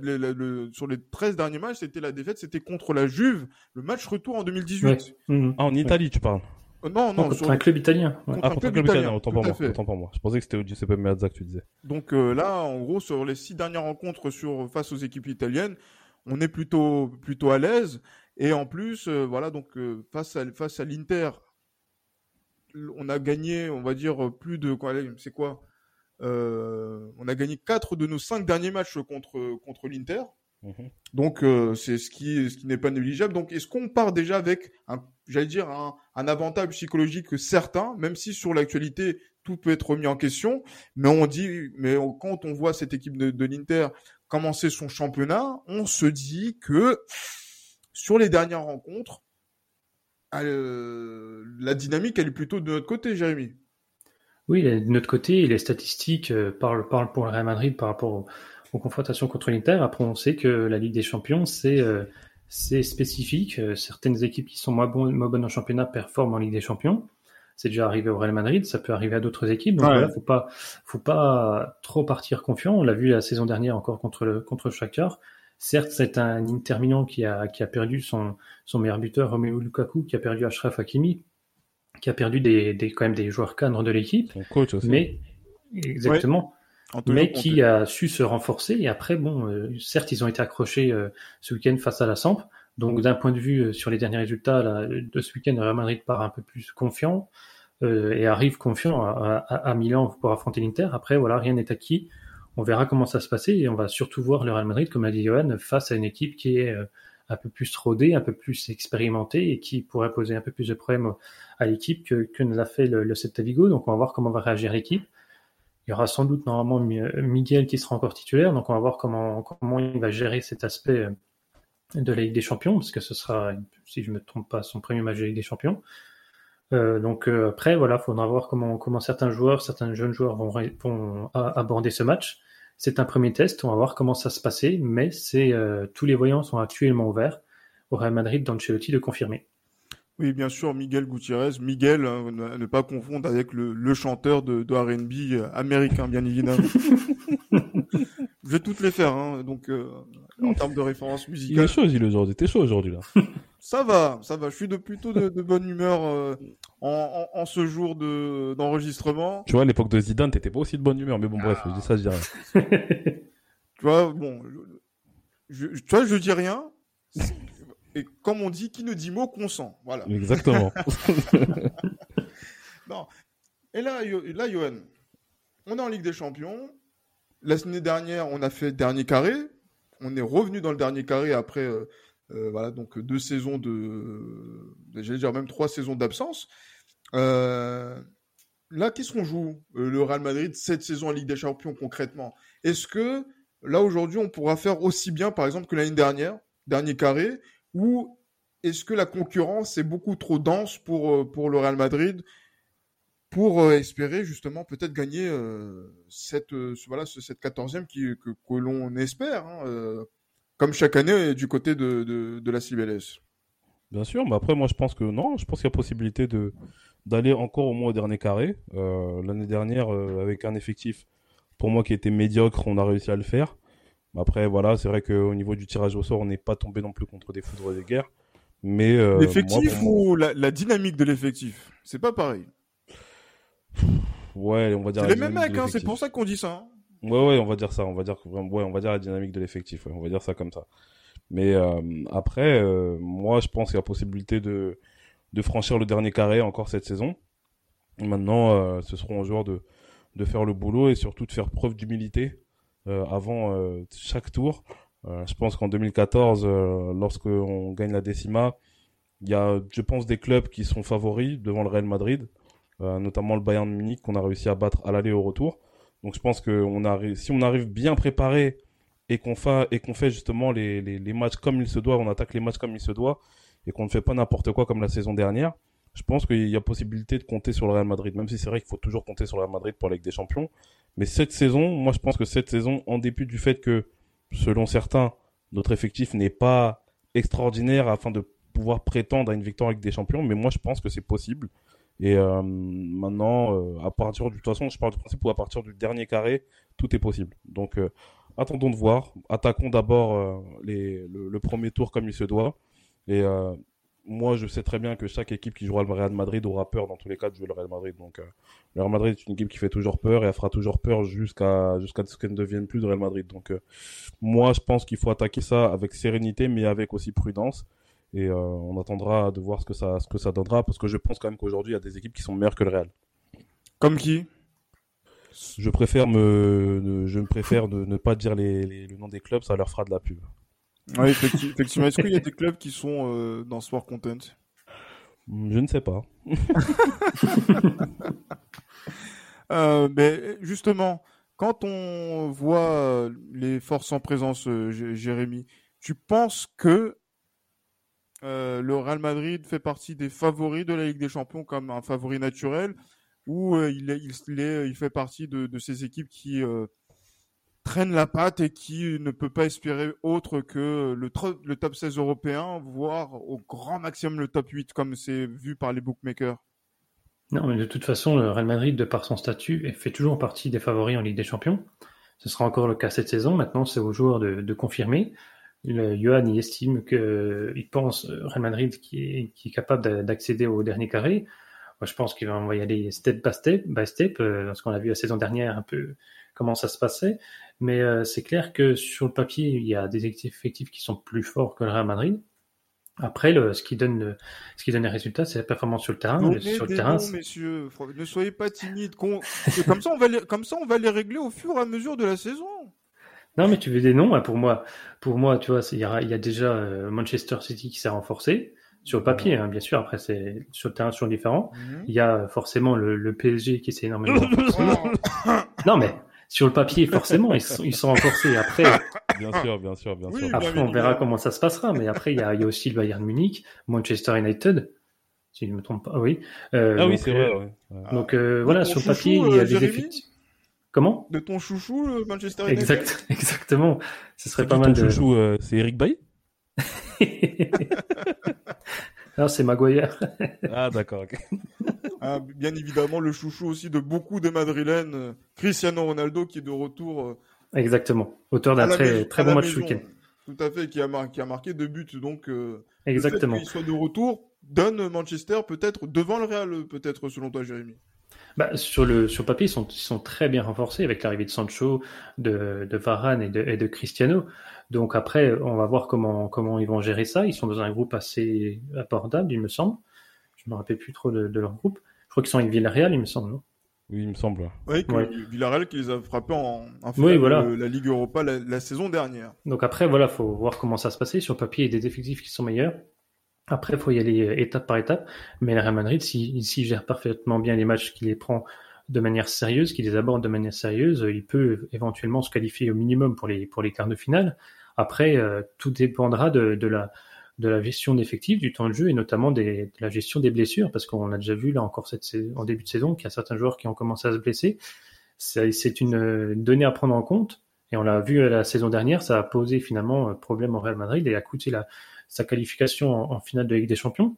sur les 13 derniers matchs, c'était la défaite, c'était contre la Juve, le match retour en 2018. Mhm. Ah, en Italie, tu parles euh, Non, non, contre un club italien. Contre ah, un contre club, club italien, autant, pour moi, autant pour moi. Je pensais que c'était au Giuseppe Meazza que tu disais. Donc euh, là, en gros, sur les six dernières rencontres sur, face aux équipes italiennes, on est plutôt, plutôt à l'aise. Et en plus, euh, voilà, donc face à, face à l'Inter, on a gagné, on va dire, plus de C'est quoi euh, On a gagné quatre de nos cinq derniers matchs contre contre l'Inter. Mhm. Donc euh, c'est ce qui ce qui n'est pas négligeable. Donc est-ce qu'on part déjà avec un j'allais dire un, avantage psychologique certain, même si sur l'actualité tout peut être remis en question, mais on dit mais quand on voit cette équipe de, de l'Inter commencer son championnat, on se dit que sur les dernières rencontres, ah, la dynamique, elle est plutôt de notre côté, Jérémy. Oui, de notre côté, les statistiques euh, parlent, pour le Real Madrid par rapport aux, confrontations contre l'Inter. Après, on sait que la Ligue des Champions, c'est euh, spécifique. Euh, certaines équipes qui sont moins, bonnes en championnat performent en Ligue des Champions. C'est déjà arrivé au Real Madrid, ça peut arriver à d'autres équipes. Donc voilà, faut pas, faut pas trop partir confiant. On l'a vu la saison dernière encore contre le contre Shakhtar. Certes, c'est un Inter qui a, qui a perdu son, son meilleur buteur, Romelu Lukaku, qui a perdu Ashraf Hakimi, qui a perdu des, des, quand même des joueurs cadres de l'équipe. Son coach aussi. Mais, exactement. Mais qui a su se renforcer. Et après, bon, euh, certes, ils ont été accrochés euh, ce week-end face à la Samp. Donc, d'un point de vue euh, sur les derniers résultats là, de ce week-end, Real Madrid part un peu plus confiant et arrive confiant à, à, à Milan pour affronter l'Inter. Après, voilà, rien n'est acquis on verra comment ça se passer et on va surtout voir le Real Madrid, comme a dit Johan, face à une équipe qui est euh, un peu plus rodée, un peu plus expérimentée et qui pourrait poser un peu plus de problèmes à l'équipe que, que ne l'a fait le, le Vigo. Donc on va voir comment va réagir l'équipe. Il y aura sans doute normalement Miguel qui sera encore titulaire, donc on va voir comment, il va gérer cet aspect euh, de la Ligue des Champions, parce que ce sera, si je ne me trompe pas, son premier match de Ligue des Champions. Euh, donc après, voilà, faudra voir comment, certains joueurs, certains jeunes joueurs vont, aborder ce match. C'est un premier test, on va voir comment ça se passer, mais c'est euh, tous les voyants sont actuellement ouverts au Real Madrid d'Ancelotti de confirmer. Oui, bien sûr, Miguel Gutiérrez. Miguel, hein, ne, pas confondre avec le, le chanteur de, de R&B euh, américain, bien évidemment. Je vais toutes les faire, hein, donc euh, en termes de référence Il est musicale. chaud, aujourd'hui. T'es chaud aujourd'hui, là. Ça va, ça va. Je suis de plutôt de, de bonne humeur euh, en, en, en ce jour de d'enregistrement. Tu vois, à l'époque de Zidane, t'étais pas aussi de bonne humeur. Mais bon, bref, je dis ça, je dis rien. Tu vois, bon, je, je- tu vois, je dis rien. Et comme on dit, qui ne dit mot consent. Voilà. Exactement. Et là, Yo- là, Johan, on est en Ligue des Champions. La semaine dernière, on a fait dernier carré. On est revenu dans le dernier carré après, euh, euh, voilà, donc deux saisons de, j'allais dire même trois saisons d'absence. Euh, là, qu'est-ce qu'on joue euh, le Real Madrid cette saison en Ligue des Champions concrètement? Est-ce que là aujourd'hui, on pourra faire aussi bien, par exemple, que l'année dernière, dernier carré, ou est-ce que la concurrence est beaucoup trop dense pour euh, pour le Real Madrid pour euh, espérer justement peut-être gagner euh, cette euh, ce- voilà ce- cette quatorzième qui que, que l'on espère hein, euh, comme chaque année du côté de de, de la CBLS. Bien sûr, mais après, moi, je pense que non. Je pense qu'il y a possibilité de d'aller encore au moins au dernier carré. Euh, L'année dernière, euh, avec un effectif, pour moi, qui était médiocre, on a réussi à le faire. Après, voilà, c'est vrai qu'au niveau du tirage au sort, on n'est pas tombé non plus contre des foudres des guerres. Mais euh, L'effectif moi- ou la, la dynamique de l'effectif, c'est pas pareil. ouais, on va dire C'est les mêmes mecs, de hein, c'est pour ça qu'on dit ça. hein. Ouais, ouais, on va dire ça. On va dire que vraiment- ouais, on va dire la dynamique de l'effectif. on va dire ça comme ça. Mais euh, après, euh, moi, je pense qu'il y a possibilité de de franchir le dernier carré encore cette saison. Maintenant, euh, ce seront aux joueurs de de faire le boulot et surtout de faire preuve d'humilité avant chaque tour. Je pense qu'en 2014, euh, lorsque on gagne la décima, il y a, je pense, des clubs qui sont favoris devant le Real Madrid, notamment le Bayern Munich qu'on a réussi à battre à l'aller au retour. Donc je pense que si on arrive bien préparé et qu'on fait, justement les matchs comme il se doit, on attaque les matchs comme il se doit et qu'on ne fait pas n'importe quoi comme la saison dernière, je pense qu'il y a possibilité de compter sur le Real Madrid. Même si c'est vrai qu'il faut toujours compter sur le Real Madrid pour la Ligue des Champions. Mais cette saison, moi je pense que cette saison, en dépit du fait que, selon certains, notre effectif n'est pas extraordinaire afin de pouvoir prétendre à une victoire avec des champions, mais moi je pense que c'est possible. Et euh, maintenant, euh, à partir du, de toute façon, je parle du principe où à partir du dernier carré, tout est possible. Donc, euh, attendons de voir. Attaquons d'abord le, premier tour comme il se doit. Et moi, je sais très bien que chaque équipe qui jouera le Real Madrid aura peur dans tous les cas de jouer le Real Madrid. Donc, le Real Madrid est une équipe qui fait toujours peur et elle fera toujours peur jusqu'à jusqu'à ce qu'elle ne devienne plus de Real Madrid. Donc, moi, je pense qu'il faut attaquer ça avec sérénité, mais avec aussi prudence. Et euh, on attendra de voir ce que ça ce que ça donnera, parce que je pense quand même qu'aujourd'hui, il y a des équipes qui sont meilleures que le Real. Comme qui? Je préfère me, ne- je me préfère de ne pas dire les, les- le nom des clubs, ça leur fera de la pub. Oui, effecti- effectivement. Est-ce qu'il y a des clubs qui sont euh, dans Sport Content? Je ne sais pas. Euh, mais justement, quand on voit les forces en présence, euh, Jérémy, tu penses que euh, le Real Madrid fait partie des favoris de la Ligue des Champions comme un favori naturel ou euh, il, est, il, fait partie de, ces équipes qui euh, traînent la patte et qui ne peut pas espérer autre que le, top 16 européen, voire au grand maximum le top 8 comme c'est vu par les bookmakers Non, mais de toute façon, le Real Madrid, de par son statut, fait toujours partie des favoris en Ligue des Champions. Ce sera encore le cas cette saison. Maintenant, c'est aux joueurs de confirmer. Le, Johan, il estime que, il pense, euh, Real Madrid qui est, qui est capable d'a- d'accéder au dernier carré. Moi, je pense qu'il va, y aller step by step, by step, euh, parce qu'on a vu la saison dernière un peu comment ça se passait. Mais euh, c'est clair que sur le papier, il y a des effectifs qui sont plus forts que le Real Madrid. Après, le, ce qui donne, le- ce qui donne les résultats, c'est la performance sur le terrain. Donnez sur le terrain, messieurs. Ne soyez pas timides. Con- comme ça, on va les, comme ça, on va les régler au fur et à mesure de la saison. Non, mais tu veux des noms hein, pour moi. Pour moi, tu vois, il y, a- il y a déjà euh, Manchester City qui s'est renforcé sur le papier, hein, bien sûr. Après, c'est sur le terrain, sur différent. Il y a euh, forcément le, le PSG qui s'est énormément renforcé. non, mais sur le papier, forcément, ils sont, ils sont renforcés. Après, Bien sûr, bien sûr, bien sûr. bien après, on verra comment ça se passera. Mais après, il y a, il y a aussi le Bayern Munich, Manchester United. si je ne me trompe pas. Ah oui. Euh, ah oui, donc, c'est euh, vrai. ouais. Ouais. Donc euh, voilà, sur le papier, il y euh, a des Jérémy effectifs. Comment De ton chouchou, le Manchester United Exact, exactement. Ce serait pas mal ton de. chouchou, euh, c'est Eric Bailly non, c'est Maguire. Ah d'accord. Ah, bien évidemment, le chouchou aussi de beaucoup de Madrilènes, euh, Cristiano Ronaldo, qui est de retour euh, Exactement. Auteur d'un très, très bon match ce week-end. Tout à fait, qui a, mar- qui a marqué deux buts. Donc, euh, le Exactement. fait qu'il soit de retour donne Manchester peut-être devant le Real, peut-être selon toi, Jérémy. Bah, sur le sur le papier, ils sont, ils sont très bien renforcés avec l'arrivée de Sancho, de, de Varane et de, et de Cristiano. Donc après, on va voir comment comment ils vont gérer ça. Ils sont dans un groupe assez abordable, il me semble. Je me rappelle plus trop de, de leur groupe. Je crois qu'ils sont avec Villarreal, il me semble. non? Oui, il me semble. Oui, que Ouais. Villarreal qui les a frappés en, en finale Oui, voilà. de la Ligue Europa la, la saison dernière. Donc après, voilà, faut voir comment ça se passer. Sur le papier, il y a des effectifs qui sont meilleurs. Après, il faut y aller euh, étape par étape. Mais le Real Madrid, s'il s'il gère parfaitement bien les matchs, qu'il les prend de manière sérieuse, qu'il les aborde de manière sérieuse, euh, il peut éventuellement se qualifier au minimum pour les, pour les quarts de finale. Après, euh, tout dépendra de, de la, de la gestion d'effectifs, du temps de jeu et notamment des, de la gestion des blessures, parce qu'on a déjà vu là encore cette, en début de saison qu'il y a certains joueurs qui ont commencé à se blesser. C'est une, une donnée à prendre en compte. Et on l'a vu euh, la saison dernière, ça a posé finalement problème au Real Madrid et a coûté la, sa qualification en, finale de Ligue des Champions.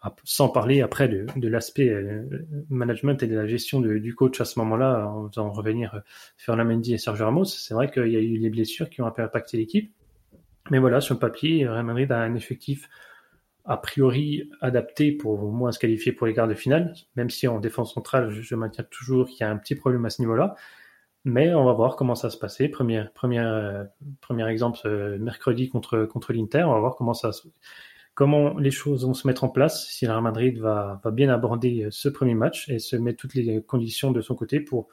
Ah, Sans parler après de, l'aspect euh, management et de la gestion du coach à ce moment-là, en faisant revenir euh, Ferland Mendy et Sergio Ramos. C'est vrai qu'il y a eu les blessures qui ont un peu impacté l'équipe. Mais voilà, sur le papier, Real Madrid a un effectif a priori adapté pour au moins se qualifier pour les quarts de finale, même si en défense centrale, je maintiens toujours qu'il y a un petit problème à ce niveau-là. Mais on va voir comment ça se passer. Premier, premier, euh, premier exemple, euh, mercredi contre, contre l'Inter. On va voir comment, ça, se- comment les choses vont se mettre en place, si le Real Madrid va, va bien aborder euh, ce premier match et se mettre toutes les conditions de son côté pour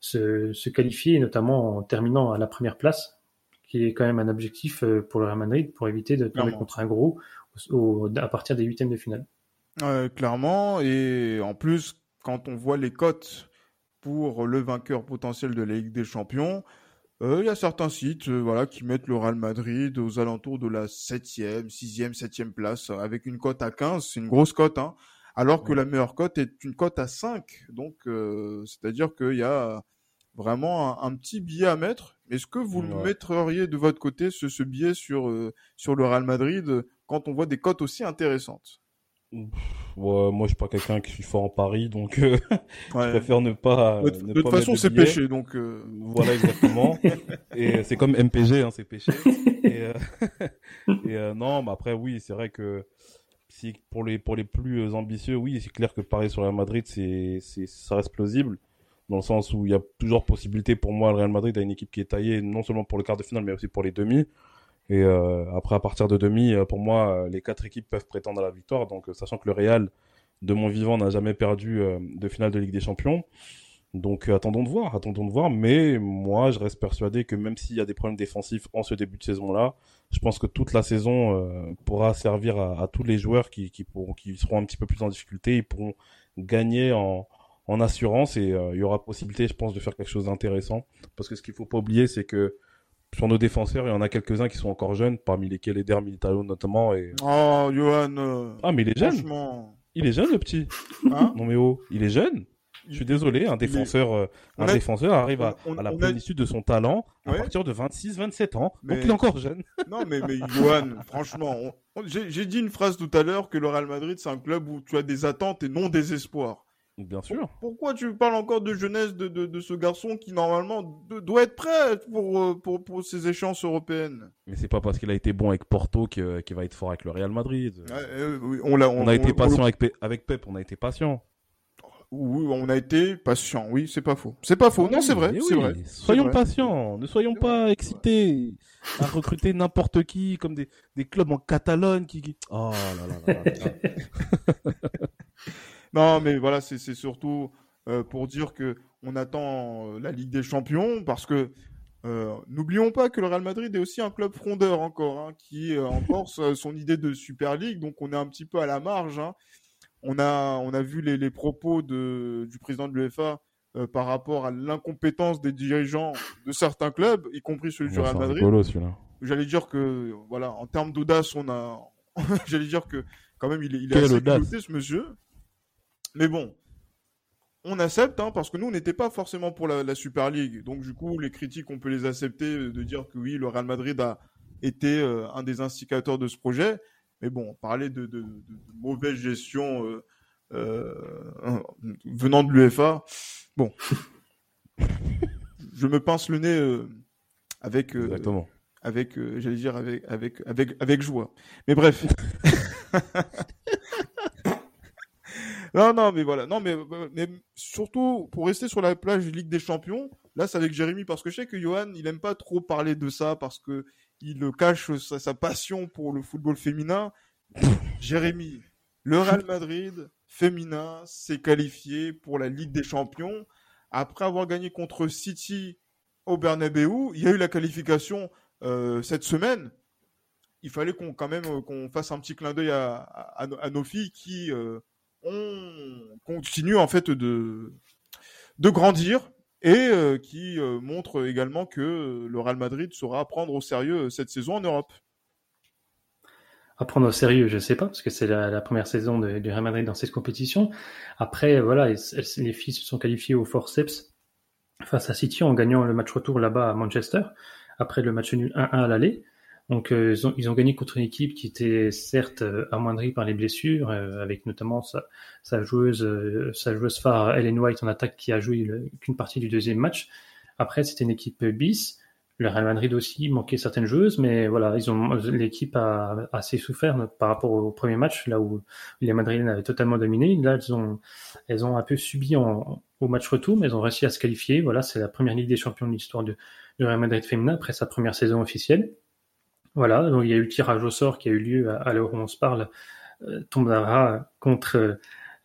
se, se qualifier, notamment en terminant à la première place, qui est quand même un objectif euh, pour le Real Madrid pour éviter de tomber contre un gros au- à partir des huitièmes de finale. Clairement. Et en plus, quand on voit les cotes pour le vainqueur potentiel de la Ligue des Champions, euh, il y a certains sites euh, voilà, qui mettent le Real Madrid aux alentours de la 7e, 6e, 7e place, euh, avec une cote à 15. C'est une grosse cote, hein. Alors que Ouais. la meilleure cote est une cote à 5. Donc, euh, c'est-à-dire qu'il y a vraiment un, un petit billet à mettre. Est-ce que vous le mettriez de votre côté, ce, ce billet sur, sur le Real Madrid, quand on voit des cotes aussi intéressantes? Ouais, moi, je suis pas quelqu'un qui suis fort en Paris, donc euh, je préfère ne pas. De, de ne toute pas façon, c'est péché, donc. euh, Voilà, exactement. et c'est comme MPG, hein, c'est péché. Et, euh, et, non, mais après, oui, c'est vrai que si pour les pour les plus ambitieux, oui, c'est clair que Paris sur Real Madrid, c'est c'est ça reste plausible dans le sens où il y a toujours possibilité pour moi le Real Madrid a une équipe qui est taillée non seulement pour le quart de finale mais aussi pour les demi. Et euh, après à partir de demi, euh, pour moi, euh, les quatre équipes peuvent prétendre à la victoire. Donc sachant que le Real de mon vivant n'a jamais perdu de finale de Ligue des Champions. Donc attendons de voir, attendons de voir. Mais moi, je reste persuadé que même s'il y a des problèmes défensifs en ce début de saison-là, je pense que toute la saison euh, pourra servir à, à tous les joueurs qui, qui, pourront, qui seront un petit peu plus en difficulté. Ils pourront gagner en, en assurance et euh, il y aura possibilité, je pense, de faire quelque chose d'intéressant. Parce que ce qu'il faut pas oublier, c'est que sur nos défenseurs, il y en a quelques-uns qui sont encore jeunes, parmi lesquels Eder Militao notamment. Et... Oh, Johan. euh, Ah, mais il est jeune. Franchement. Il est jeune, le petit. Hein Non mais oh, il est jeune. Je suis désolé, un défenseur, euh, un a- défenseur arrive à, on- à la on a- plénitude de son talent à Ouais. partir de 26-27 ans. Mais- Donc il est encore jeune. Non, mais, mais Johan, franchement, on- j'ai dit une phrase tout à l'heure que le Real Madrid, c'est un club où tu as des attentes et non des espoirs. Bien sûr. Pourquoi tu parles encore de jeunesse de, de, de ce garçon qui, normalement, de- doit être prêt pour, euh, pour, pour ces échéances européennes? Mais c'est pas parce qu'il a été bon avec Porto que- qu'il va être fort avec le Real Madrid. Euh, oui, on, a été on- patient avec, Pe- avec Pep, on a été patient. Oui, on a été patient. Oui, c'est pas faux. C'est pas faux. Non, c'est vrai. Oui, vrai. Soyons vrai. patients, ne soyons pas excités à recruter n'importe qui, comme des, des clubs en Catalogne qui... qui- Oh là là là là là. Non, mais voilà, c'est surtout euh, pour dire que on attend euh, la Ligue des Champions parce que euh, n'oublions pas que le Real Madrid est aussi un club frondeur encore, hein, qui sa- son idée de Super League, donc on est un petit peu à la marge. hein. On a on a vu les, les propos de, du président de l'UEFA euh, par rapport à l'incompétence des dirigeants de certains clubs, y compris celui du Real Madrid j'allais dire que voilà en termes d'audace on a j'allais dire que Quand même, il est, il est assez culotté, ce monsieur. Mais bon, on accepte, hein, parce que nous, on n'était pas forcément pour la, Super League. Donc, du coup, les critiques, on peut les accepter, de dire que oui, le Real Madrid a été euh, un des instigateurs de ce projet. Mais bon, parler de, de, mauvaise gestion euh, euh, venant de l'UFA, bon, je me pince le nez avec, avec, j'allais dire avec, avec, avec, avec joie. Mais bref. Non, non, mais voilà. Non, mais, surtout, pour rester sur la plage Ligue des Champions, là, c'est avec Jérémy, parce que je sais que Johan, il aime pas trop parler de ça, parce que il cache sa, passion pour le football féminin. Jérémy, le Real Madrid féminin s'est qualifié pour la Ligue des Champions. Après avoir gagné contre City au Bernabeu, il y a eu la qualification euh, cette semaine. Il fallait qu'on quand même euh, qu'on fasse un petit clin d'œil à, nos filles qui euh, on continue en fait de, de grandir et euh, qui euh, montre également que le Real Madrid saura prendre au sérieux euh, cette saison en Europe. À prendre au sérieux, je ne sais pas, parce que c'est la, première saison du Real Madrid dans cette compétition. Après, voilà, les filles se sont qualifiées au forceps face à City en gagnant le match retour là-bas à Manchester, après le match nul 1-1 à l'aller. Donc euh, ils, ont, ils, ont, gagné contre une équipe qui était certes euh, amoindrie par les blessures, euh, avec notamment sa, sa joueuse, sa joueuse phare Ellen White en attaque qui a joué qu'une partie du deuxième match. Après c'était une équipe bis. Le Real Madrid aussi manquait certaines joueuses, mais voilà, ils ont l'équipe a, assez souffert par rapport au premier match, là où les Madrilènes avaient totalement dominé. Là, elles ont, elles ont un peu subi en, au match retour, mais elles ont réussi à se qualifier. Voilà, c'est la première Ligue des Champions de l'histoire du Real Madrid féminin après sa première saison officielle. Voilà, donc il y a eu le tirage au sort qui a eu lieu à, l'heure où on se parle, euh, tombera contre euh,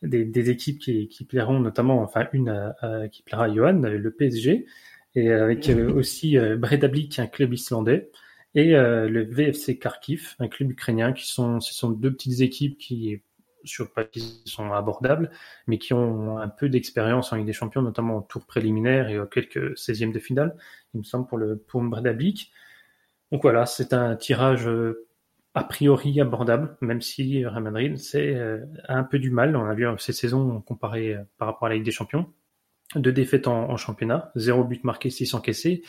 des, équipes qui, qui, plairont notamment, enfin une qui plaira à Johan, le PSG, et avec euh, aussi euh, Bredablik, un club islandais, et le VFC Kharkiv, un club ukrainien, qui sont, ce sont deux petites équipes qui sur papier sont abordables, mais qui ont un peu d'expérience en Ligue des Champions, notamment au tour préliminaire et aux quelques 16e de finale, il me semble, pour le pour Bredablik. Donc voilà, c'est un tirage euh, a priori abordable, même si Real Madrid c'est euh, un peu du mal. On a vu ces saisons comparées euh, par rapport à la Ligue des Champions. Deux défaites en, championnat, zéro but marqué, six encaissés.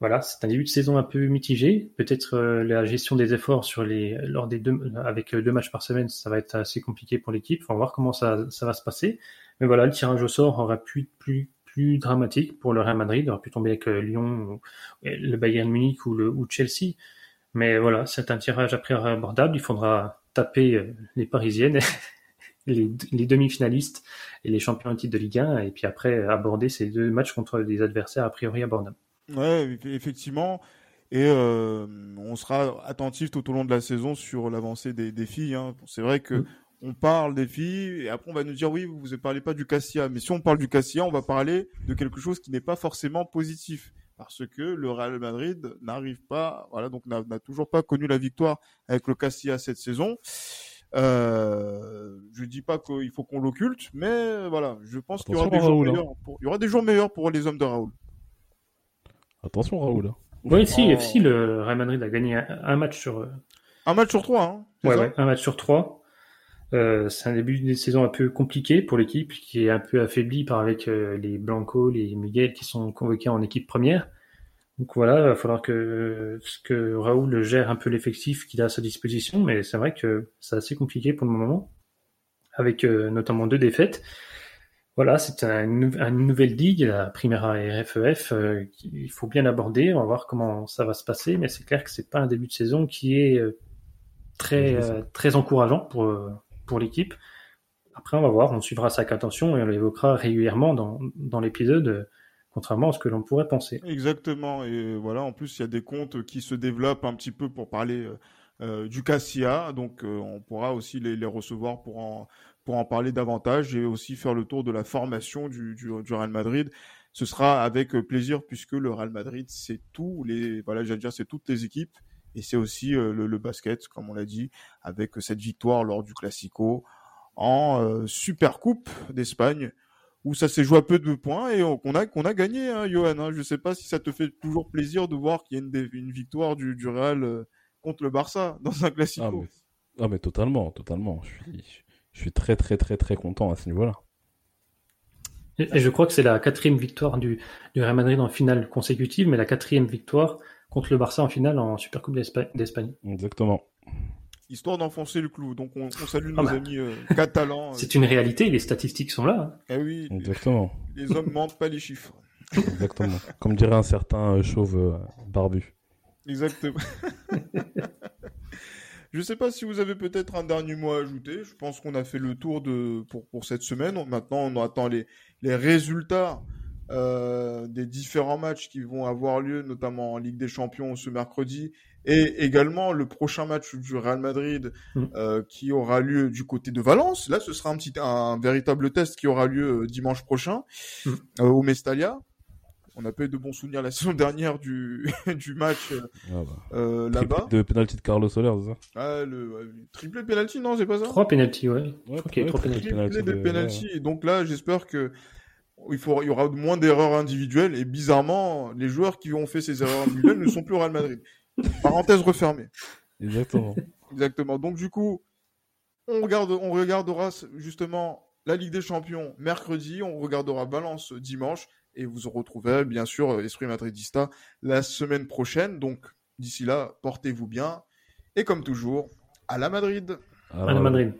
Voilà, c'est un début de saison un peu mitigé. Peut-être la gestion des efforts sur lors des deux avec deux matchs par semaine, ça va être assez compliqué pour l'équipe. On va voir comment ça, ça va se passer. Mais voilà, le tirage au sort aurait pu être plus plus dramatique pour le Real Madrid. Il aurait pu tomber avec euh, Lyon, le Bayern Munich ou, le, ou Chelsea. Mais voilà, c'est un tirage après abordable. Il faudra taper euh, les Parisiennes, les, demi-finalistes et les champions titre de Ligue 1, et puis après aborder ces deux matchs contre des adversaires a priori abordables. Ouais, effectivement. Et euh, on sera attentif tout au long de la saison sur l'avancée des, filles. Hein. C'est vrai que mm on parle des filles et après on va nous dire oui, vous ne parlez pas du Cassia. Mais si on parle du Cassia, on va parler de quelque chose qui n'est pas forcément positif parce que le Real Madrid n'arrive pas, voilà, donc n'a toujours pas connu la victoire avec le Cassia cette saison. Euh, je dis pas qu'il faut qu'on l'occulte, mais voilà, je pense qu'il y aura des jours hein. meilleurs. Pour, il y aura des jours meilleurs pour les hommes de Raoul. Attention Raoul. Hein. Oui, si, oh. le Real Madrid a gagné un, match sur. Euh, un match sur trois, hein, ouais, ouais, un match sur trois. Euh, c'est un début de saison un peu compliqué pour l'équipe qui est un peu affaiblie par avec euh, les Blanco, les Miguel qui sont convoqués en équipe première. Donc voilà, il va falloir que, que Raoul gère un peu l'effectif qu'il a à sa disposition, mais c'est vrai que c'est assez compliqué pour le moment, avec euh, notamment deux défaites. Voilà, c'est une nouvelle ligue, la Primera et RFEF, il faut bien l'aborder, on va voir comment ça va se passer, mais c'est clair que c'est pas un début de saison qui est très très encourageant pour pour l'équipe. Après, on va voir, on suivra ça avec attention et on l'évoquera régulièrement dans, dans l'épisode, contrairement à ce que l'on pourrait penser. Exactement. Et voilà, en plus, il y a des comptes qui se développent un petit peu pour parler euh, euh, du Cassia. Donc, euh, on pourra aussi les, les, recevoir pour en, pour en parler davantage et aussi faire le tour de la formation du, du, du Real Madrid. Ce sera avec plaisir puisque le Real Madrid, c'est tous les, voilà, j'allais dire, c'est toutes les équipes et c'est aussi euh, le, basket, comme on l'a dit, avec cette victoire lors du Classico en euh, Super Coupe d'Espagne, où ça s'est joué à peu de points et qu'on a, qu'on a gagné, hein, Johan. Hein. Je ne sais pas si ça te fait toujours plaisir de voir qu'il y a une, une victoire du, du Real euh, contre le Barça dans un Classico. Ah, Ah, mais totalement, totalement. Je suis, je suis très, très, très, très content à ce niveau-là. Et, et je crois que c'est la quatrième victoire du, du Real Madrid en finale consécutive, mais la quatrième victoire contre le Barça en finale en Supercoupe d'Espa- d'Espagne. Exactement. Histoire d'enfoncer le clou. Donc on, on salue Ah nos bah. amis euh, catalans. euh. C'est une réalité, les statistiques sont là. hein. Eh oui, Exactement. les hommes mentent pas les chiffres. Exactement. Comme dirait un certain euh, chauve euh, barbu. Exactement. Je sais pas si vous avez peut-être un dernier mot à ajouter. Je pense qu'on a fait le tour de pour, pour cette semaine. Maintenant, on attend les, les résultats euh, des différents matchs qui vont avoir lieu, notamment en Ligue des Champions ce mercredi, et également le prochain match du Real Madrid Mm. euh, qui aura lieu du côté de Valence. Là, ce sera un petit un véritable test qui aura lieu euh, dimanche prochain Mm. euh, au Mestalia. On n'a pas eu de bons souvenirs la saison dernière du, du match euh, Ah bah. euh, là-bas. De penalty de Carlos Soler, c'est ça? Ah, le ouais, triplé de penalty, non, c'est pas ça? Trois pénalties, ouais. Ouais. Triplé de de- penalty. Et donc là, j'espère que il, faut, il y aura moins d'erreurs individuelles. Et bizarrement, les joueurs qui ont fait ces erreurs individuelles ne sont plus au Real Madrid. Parenthèse refermée. Exactement. Exactement. Donc du coup, on, regarde, on regardera justement la Ligue des Champions mercredi, on regardera Valence dimanche, et vous retrouverez bien sûr Esprit Madridista la semaine prochaine. Donc d'ici là, portez-vous bien, et comme toujours, à la Madrid. À la Madrid.